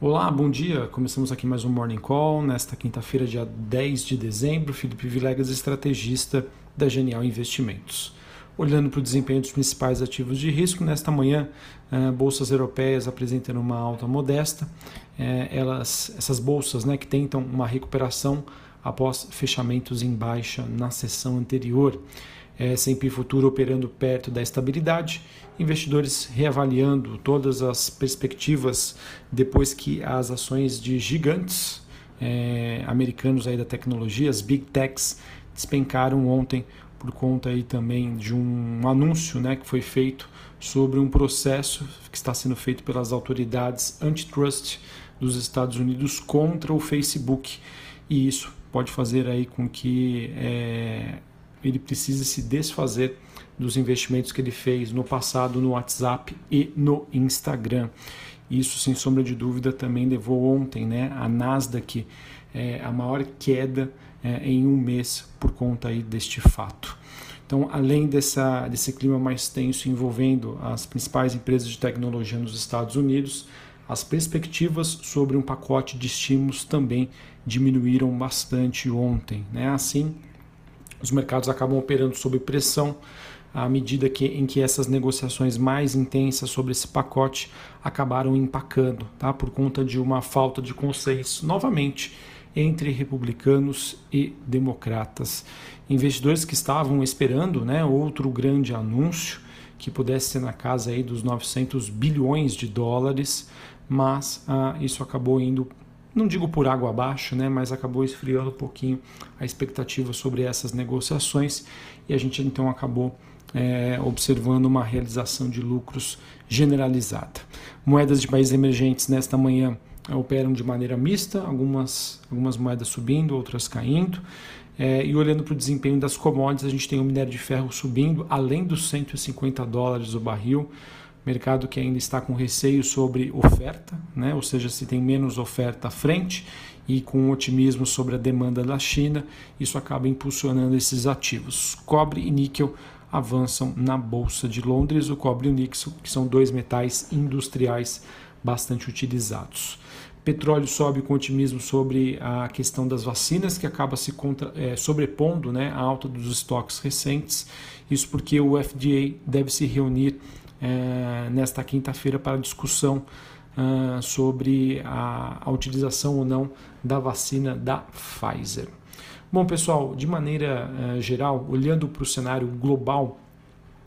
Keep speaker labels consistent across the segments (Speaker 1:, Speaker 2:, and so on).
Speaker 1: Olá, bom dia. Começamos aqui mais um Morning Call nesta quinta-feira, dia 10 de dezembro. Felipe Vilegas, estrategista da Genial Investimentos. Olhando para o desempenho dos principais ativos de risco, nesta manhã, eh, bolsas europeias apresentando uma alta modesta. Eh, elas, essas bolsas né, que tentam uma recuperação após fechamentos em baixa na sessão anterior. S&P Futuro operando perto da estabilidade, investidores reavaliando todas as perspectivas depois que as ações de gigantes é, americanos aí da tecnologia, as big techs, despencaram ontem por conta aí também de um anúncio né, que foi feito sobre um processo que está sendo feito pelas autoridades antitrust dos Estados Unidos contra o Facebook. E isso pode fazer aí com que é, ele precisa se desfazer dos investimentos que ele fez no passado no WhatsApp e no Instagram. Isso, sem sombra de dúvida, também levou ontem né, a Nasdaq é, a maior queda é, em um mês por conta aí deste fato. Então, além dessa, desse clima mais tenso envolvendo as principais empresas de tecnologia nos Estados Unidos, as perspectivas sobre um pacote de estímulos também diminuíram bastante ontem. Né? Assim, os mercados acabam operando sob pressão à medida que, em que essas negociações mais intensas sobre esse pacote acabaram empacando, tá? por conta de uma falta de consenso, novamente, entre republicanos e democratas. Investidores que estavam esperando né, outro grande anúncio que pudesse ser na casa aí dos 900 bilhões de dólares, mas ah, isso acabou indo não digo por água abaixo, né, mas acabou esfriando um pouquinho a expectativa sobre essas negociações e a gente então acabou é, observando uma realização de lucros generalizada. Moedas de países emergentes nesta manhã operam de maneira mista, algumas, algumas moedas subindo, outras caindo. É, e olhando para o desempenho das commodities, a gente tem o minério de ferro subindo, além dos 150 dólares o barril, mercado que ainda está com receio sobre oferta, né? ou seja, se tem menos oferta à frente e com otimismo sobre a demanda da China, isso acaba impulsionando esses ativos. Cobre e níquel avançam na Bolsa de Londres, o cobre e o níquel, que são dois metais industriais bastante utilizados. Petróleo sobe com otimismo sobre a questão das vacinas, que acaba se contra, é, sobrepondo né, à alta dos estoques recentes. Isso porque o FDA deve se reunir é, nesta quinta-feira para discussão uh, sobre a, a, utilização ou não da vacina da Pfizer. Bom, pessoal, de maneira uh, geral, olhando para o cenário global,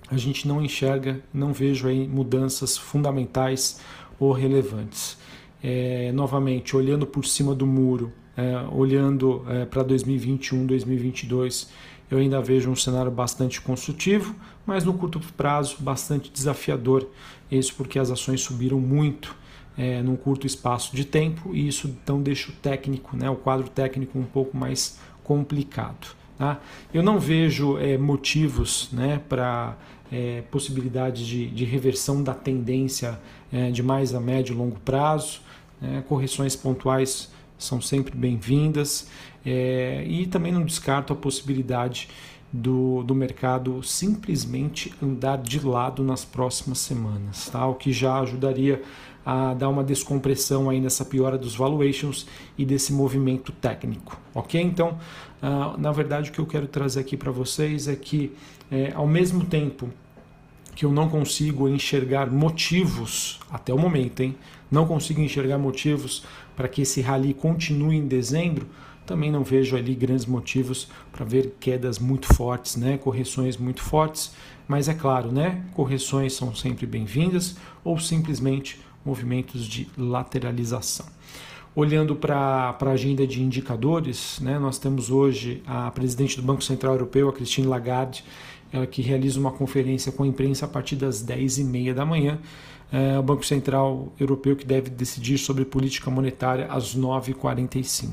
Speaker 1: a gente não enxerga, não vejo aí mudanças fundamentais ou relevantes. É, novamente, olhando por cima do muro, é, olhando é, para 2021, 2022, eu ainda vejo um cenário bastante construtivo, mas no curto prazo bastante desafiador. Isso porque as ações subiram muito é, num curto espaço de tempo e isso então deixa o técnico, né, o quadro técnico um pouco mais complicado. Tá? Eu não vejo é, motivos né, para é, possibilidade de, de, reversão da tendência é, de mais a médio e longo prazo. Né? Correções pontuais são sempre bem-vindas é, e também não descarto a possibilidade do, do mercado simplesmente andar de lado nas próximas semanas, tá? o que já ajudaria a dar uma descompressão aí nessa piora dos valuations e desse movimento técnico, ok? Então, uh, na verdade, o que eu quero trazer aqui para vocês é que, é, ao mesmo tempo que eu não consigo enxergar motivos, até o momento, hein? Não consigo enxergar motivos para que esse rally continue em dezembro. Também não vejo ali grandes motivos para ver quedas muito fortes, né? correções muito fortes. Mas é claro, né? correções são sempre bem-vindas ou simplesmente movimentos de lateralização. Olhando para a agenda de indicadores, né, nós temos hoje a presidente do Banco Central Europeu, a Christine Lagarde, que realiza uma conferência com a imprensa a partir das 10h30 da manhã. É o Banco Central Europeu que deve decidir sobre política monetária às 9h45.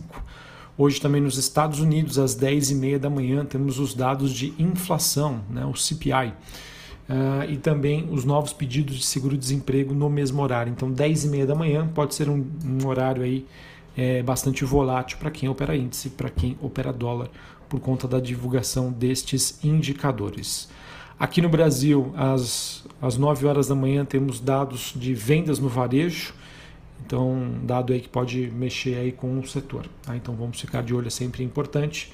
Speaker 1: Hoje também nos Estados Unidos, às 10h30 da manhã, temos os dados de inflação, né, o CPI. Uh, e também os novos pedidos de seguro-desemprego no mesmo horário. Então, 10 e meia da manhã pode ser um, um horário aí é, bastante volátil para quem opera índice, para quem opera dólar, por conta da divulgação destes indicadores. Aqui no Brasil, às, às 9 horas da manhã, temos dados de vendas no varejo, Então, dado aí que pode mexer aí com o setor. Tá? Então, vamos ficar de olho, é sempre importante.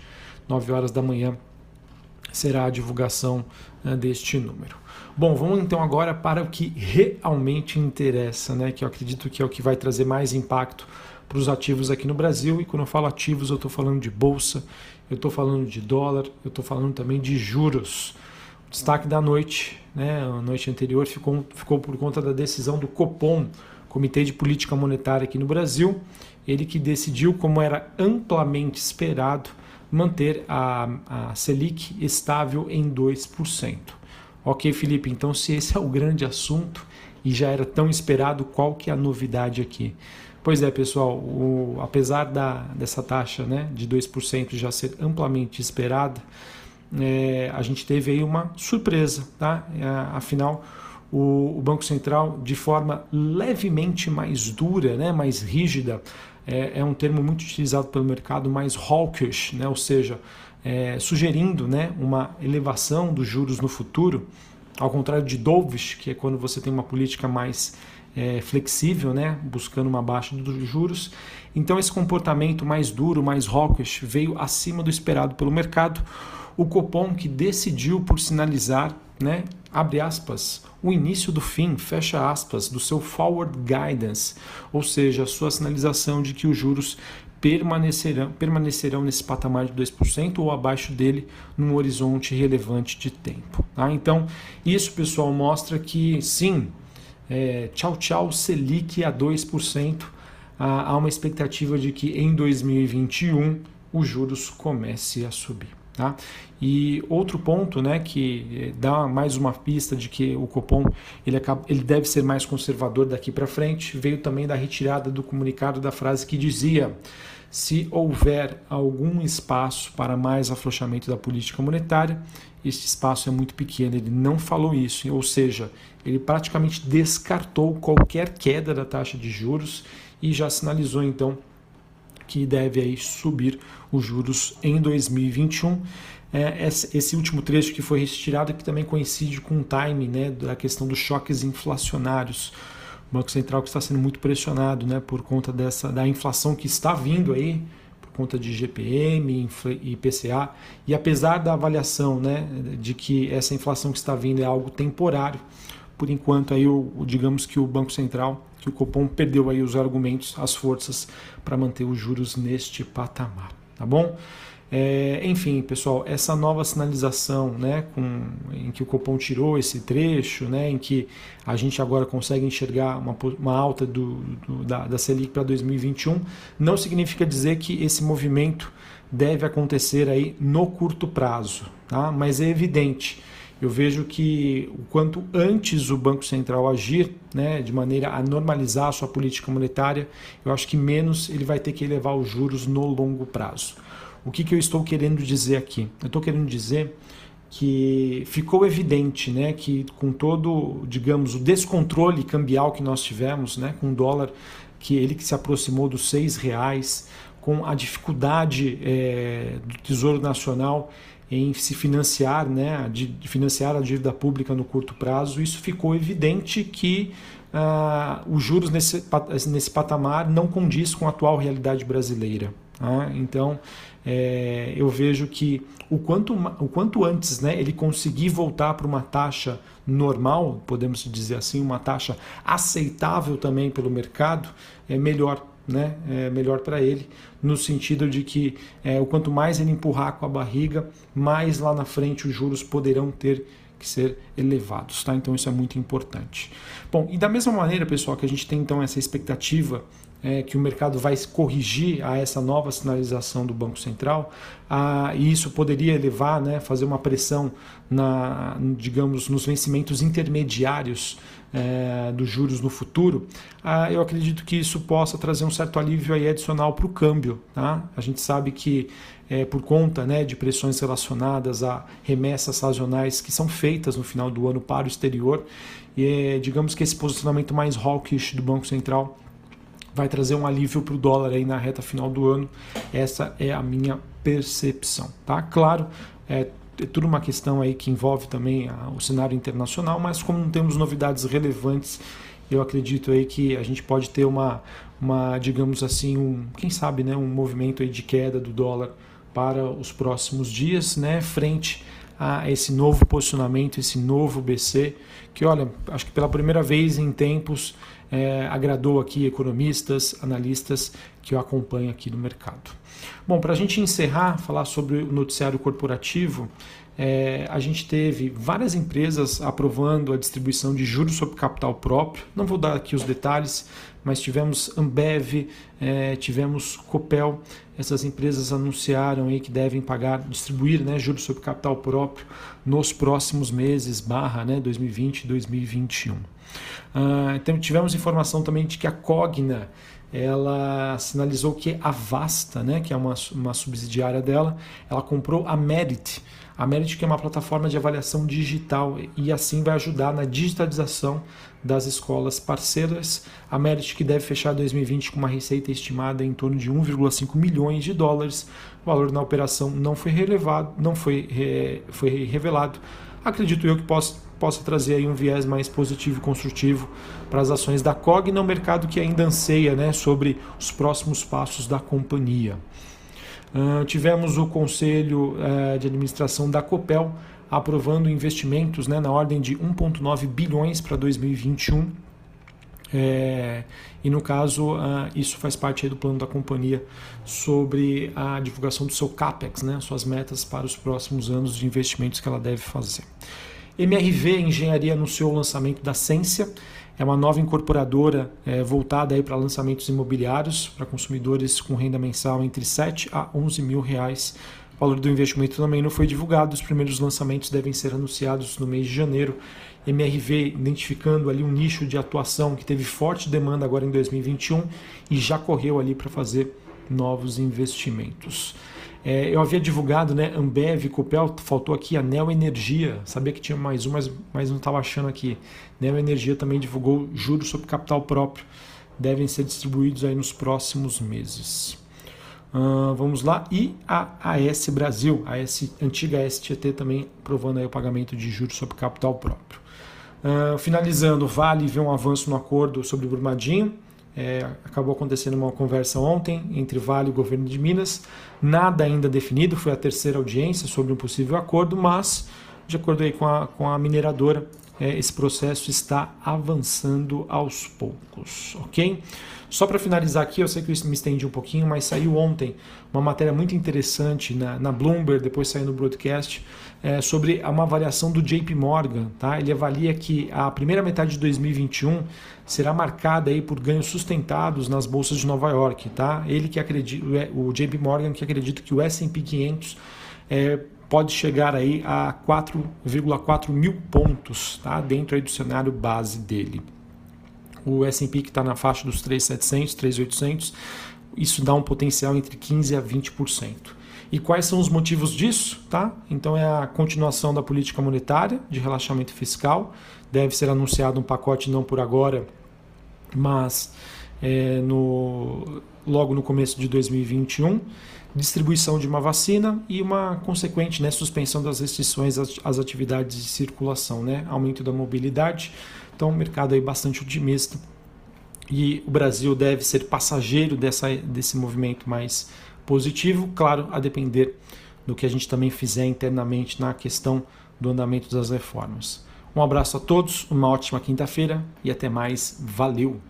Speaker 1: 9 horas da manhã será a divulgação né, deste número. Bom, vamos então agora para o que realmente interessa, né? Que eu acredito que é o que vai trazer mais impacto para os ativos aqui no Brasil. E quando eu falo ativos, eu estou falando de bolsa, eu estou falando de dólar, eu estou falando também de juros. O destaque da noite, né? A noite anterior ficou, ficou por conta da decisão do Copom, Comitê de Política Monetária aqui no Brasil, ele que decidiu, como era amplamente esperado, manter a, a Selic estável em 2%. Ok, Felipe, então se esse é o grande assunto e já era tão esperado, qual que é a novidade aqui? Pois é, pessoal, o, apesar da, dessa taxa né, de 2% já ser amplamente esperada, é, a gente teve aí uma surpresa, tá? É, afinal, o, o, Banco Central, de forma levemente mais dura, né, mais rígida, é, é um termo muito utilizado pelo mercado, mais hawkish, né, ou seja, é, sugerindo né, uma elevação dos juros no futuro, ao contrário de dovish, que é quando você tem uma política mais é, flexível, né, buscando uma baixa dos juros. Então esse comportamento mais duro, mais hawkish, veio acima do esperado pelo mercado. O Copom que decidiu por sinalizar, né, abre aspas, o início do fim, fecha aspas, do seu forward guidance, ou seja, a sua sinalização de que os juros permanecerão, permanecerão nesse patamar de 2% ou abaixo dele num horizonte relevante de tempo. Tá? Então, isso, pessoal, mostra que sim, é, tchau, tchau, Selic a 2%. Há uma expectativa de que em 2021 os juros comece a subir. Tá? E outro ponto né, que eh, dá mais uma pista de que o Copom ele, acaba, ele deve ser mais conservador daqui para frente veio também da retirada do comunicado da frase que dizia se houver algum espaço para mais afrouxamento da política monetária, este espaço é muito pequeno. Ele não falou isso, ou seja, ele praticamente descartou qualquer queda da taxa de juros e já sinalizou então que deve aí subir os juros em 2021. É, esse último trecho que foi retirado que também coincide com o time né, da questão dos choques inflacionários. O Banco Central que está sendo muito pressionado né, por conta dessa, da inflação que está vindo aí, por conta de GPM e IPCA. E apesar da avaliação né, de que essa inflação que está vindo é algo temporário, por enquanto aí o, digamos que o Banco Central, que o Copom perdeu aí os argumentos, as forças para manter os juros neste patamar, tá bom? É, enfim, pessoal, essa nova sinalização, né, com, em que o Copom tirou esse trecho, né, em que a gente agora consegue enxergar uma, uma alta do, do da, da Selic para 2021, não significa dizer que esse movimento deve acontecer aí no curto prazo, tá? mas é evidente. Eu vejo que o quanto antes o Banco Central agir né, de maneira a normalizar a sua política monetária, eu acho que menos ele vai ter que elevar os juros no longo prazo. O que, que eu estou querendo dizer aqui? Eu estou querendo dizer que ficou evidente né, que com todo, digamos, o descontrole cambial que nós tivemos, né, com o dólar, que ele que se aproximou dos seis reais, com a dificuldade é, do Tesouro Nacional em se financiar, né, de financiar a dívida pública no curto prazo, isso ficou evidente que ah, os juros nesse, nesse patamar não condiz com a atual realidade brasileira. Tá? Então, é, eu vejo que o quanto, o quanto antes né, ele conseguir voltar para uma taxa normal, podemos dizer assim, uma taxa aceitável também pelo mercado, é melhor. Né, é melhor para ele, no sentido de que é, o quanto mais ele empurrar com a barriga, mais lá na frente os juros poderão ter que ser elevados, tá? Então isso é muito importante. Bom, e da mesma maneira, pessoal, que a gente tem então essa expectativa é, que o mercado vai corrigir a essa nova sinalização do Banco Central, a, e isso poderia elevar, né, fazer uma pressão na, digamos, nos vencimentos intermediários é, dos juros no futuro, a, eu acredito que isso possa trazer um certo alívio aí adicional para o câmbio. Tá? A gente sabe que é, por conta né, de pressões relacionadas a remessas sazonais que são feitas no final do ano para o exterior, e é, digamos que esse posicionamento mais hawkish do Banco Central vai trazer um alívio para o dólar aí na reta final do ano. Essa é a minha percepção, tá? Claro, é, é tudo uma questão aí que envolve também a, o cenário internacional, mas como não temos novidades relevantes eu acredito aí que a gente pode ter uma, uma digamos assim, um, quem sabe, né, um movimento aí de queda do dólar para os próximos dias, né, frente a esse novo posicionamento, esse novo BC, que olha, acho que pela primeira vez em tempos é, agradou aqui economistas, analistas que eu acompanho aqui no mercado. Bom, para a gente encerrar, falar sobre o noticiário corporativo, é, a gente teve várias empresas aprovando a distribuição de juros sobre capital próprio. Não vou dar aqui os detalhes, mas tivemos Ambev, é, tivemos Copel. Essas empresas anunciaram aí que devem pagar, distribuir né, juros sobre capital próprio nos próximos meses, barra né, 2020 e 2021. Uh, então, tivemos informação também de que a Cogna ela sinalizou que a Vasta, né, que é uma, uma subsidiária dela, ela comprou a Merit. A Merit é uma plataforma de avaliação digital e assim vai ajudar na digitalização das escolas parceiras. A Merit que deve fechar 2020 com uma receita estimada em torno de 1,5 milhões de dólares. O valor na operação não foi relevado, não foi, foi revelado. Acredito eu que possa possa trazer aí um viés mais positivo e construtivo para as ações da Cogna, um mercado que ainda anseia né, sobre os próximos passos da companhia. Tivemos o Conselho uh, de Administração da Copel aprovando investimentos né, na ordem de 1,9 bilhões para 2021. É, e no caso, uh, isso faz parte do plano da companhia sobre a divulgação do seu CAPEX, né, suas metas para os próximos anos de investimentos que ela deve fazer. MRV Engenharia anunciou o lançamento da Cência, é uma nova incorporadora é, voltada para lançamentos imobiliários para consumidores com renda mensal entre 7 a 11 mil reais. O valor do investimento também não foi divulgado, os primeiros lançamentos devem ser anunciados no mês de janeiro. MRV identificando ali um nicho de atuação que teve forte demanda agora em 2021 e já correu ali para fazer novos investimentos. É, eu havia divulgado, né, Ambev, Copel, faltou aqui a Neo Energia. Sabia que tinha mais um, mas, mas não estava achando aqui. Neo Energia também divulgou juros sobre capital próprio. Devem ser distribuídos aí nos próximos meses. Uh, vamos lá. E a AS Brasil, a AS, antiga STT também provando aí o pagamento de juros sobre capital próprio. Uh, finalizando, Vale vê um avanço no acordo sobre Brumadinho. É, acabou acontecendo uma conversa ontem entre Vale e o governo de Minas. Nada ainda definido, foi a terceira audiência sobre um possível acordo, mas, de acordo aí com, a, com a mineradora, é, esse processo está avançando aos poucos, ok? Só para finalizar aqui, eu sei que eu me estendi um pouquinho, mas saiu ontem uma matéria muito interessante na, na Bloomberg, depois saiu no broadcast, é, sobre uma avaliação do JP Morgan. Tá? Ele avalia que a primeira metade de 2021 será marcada aí por ganhos sustentados nas bolsas de Nova York. Tá? Ele que acredita, o JP Morgan que acredita que o S&P 500 é, pode chegar aí a 4,4 mil pontos tá? dentro aí do cenário base dele. O S&P que está na faixa dos 3.700, 3.800, isso dá um potencial entre 15% a 20%. E quais são os motivos disso? Tá? Então é a continuação da política monetária de relaxamento fiscal. Deve ser anunciado um pacote não por agora, mas é, no, logo no começo de 2021. Distribuição de uma vacina e uma consequente né, suspensão das restrições às, atividades de circulação, né? aumento da mobilidade. Então, um mercado aí bastante otimista. E o Brasil deve ser passageiro dessa, desse movimento mais positivo, claro, a depender do que a gente também fizer internamente na questão do andamento das reformas. Um abraço a todos, uma ótima quinta-feira e até mais. Valeu!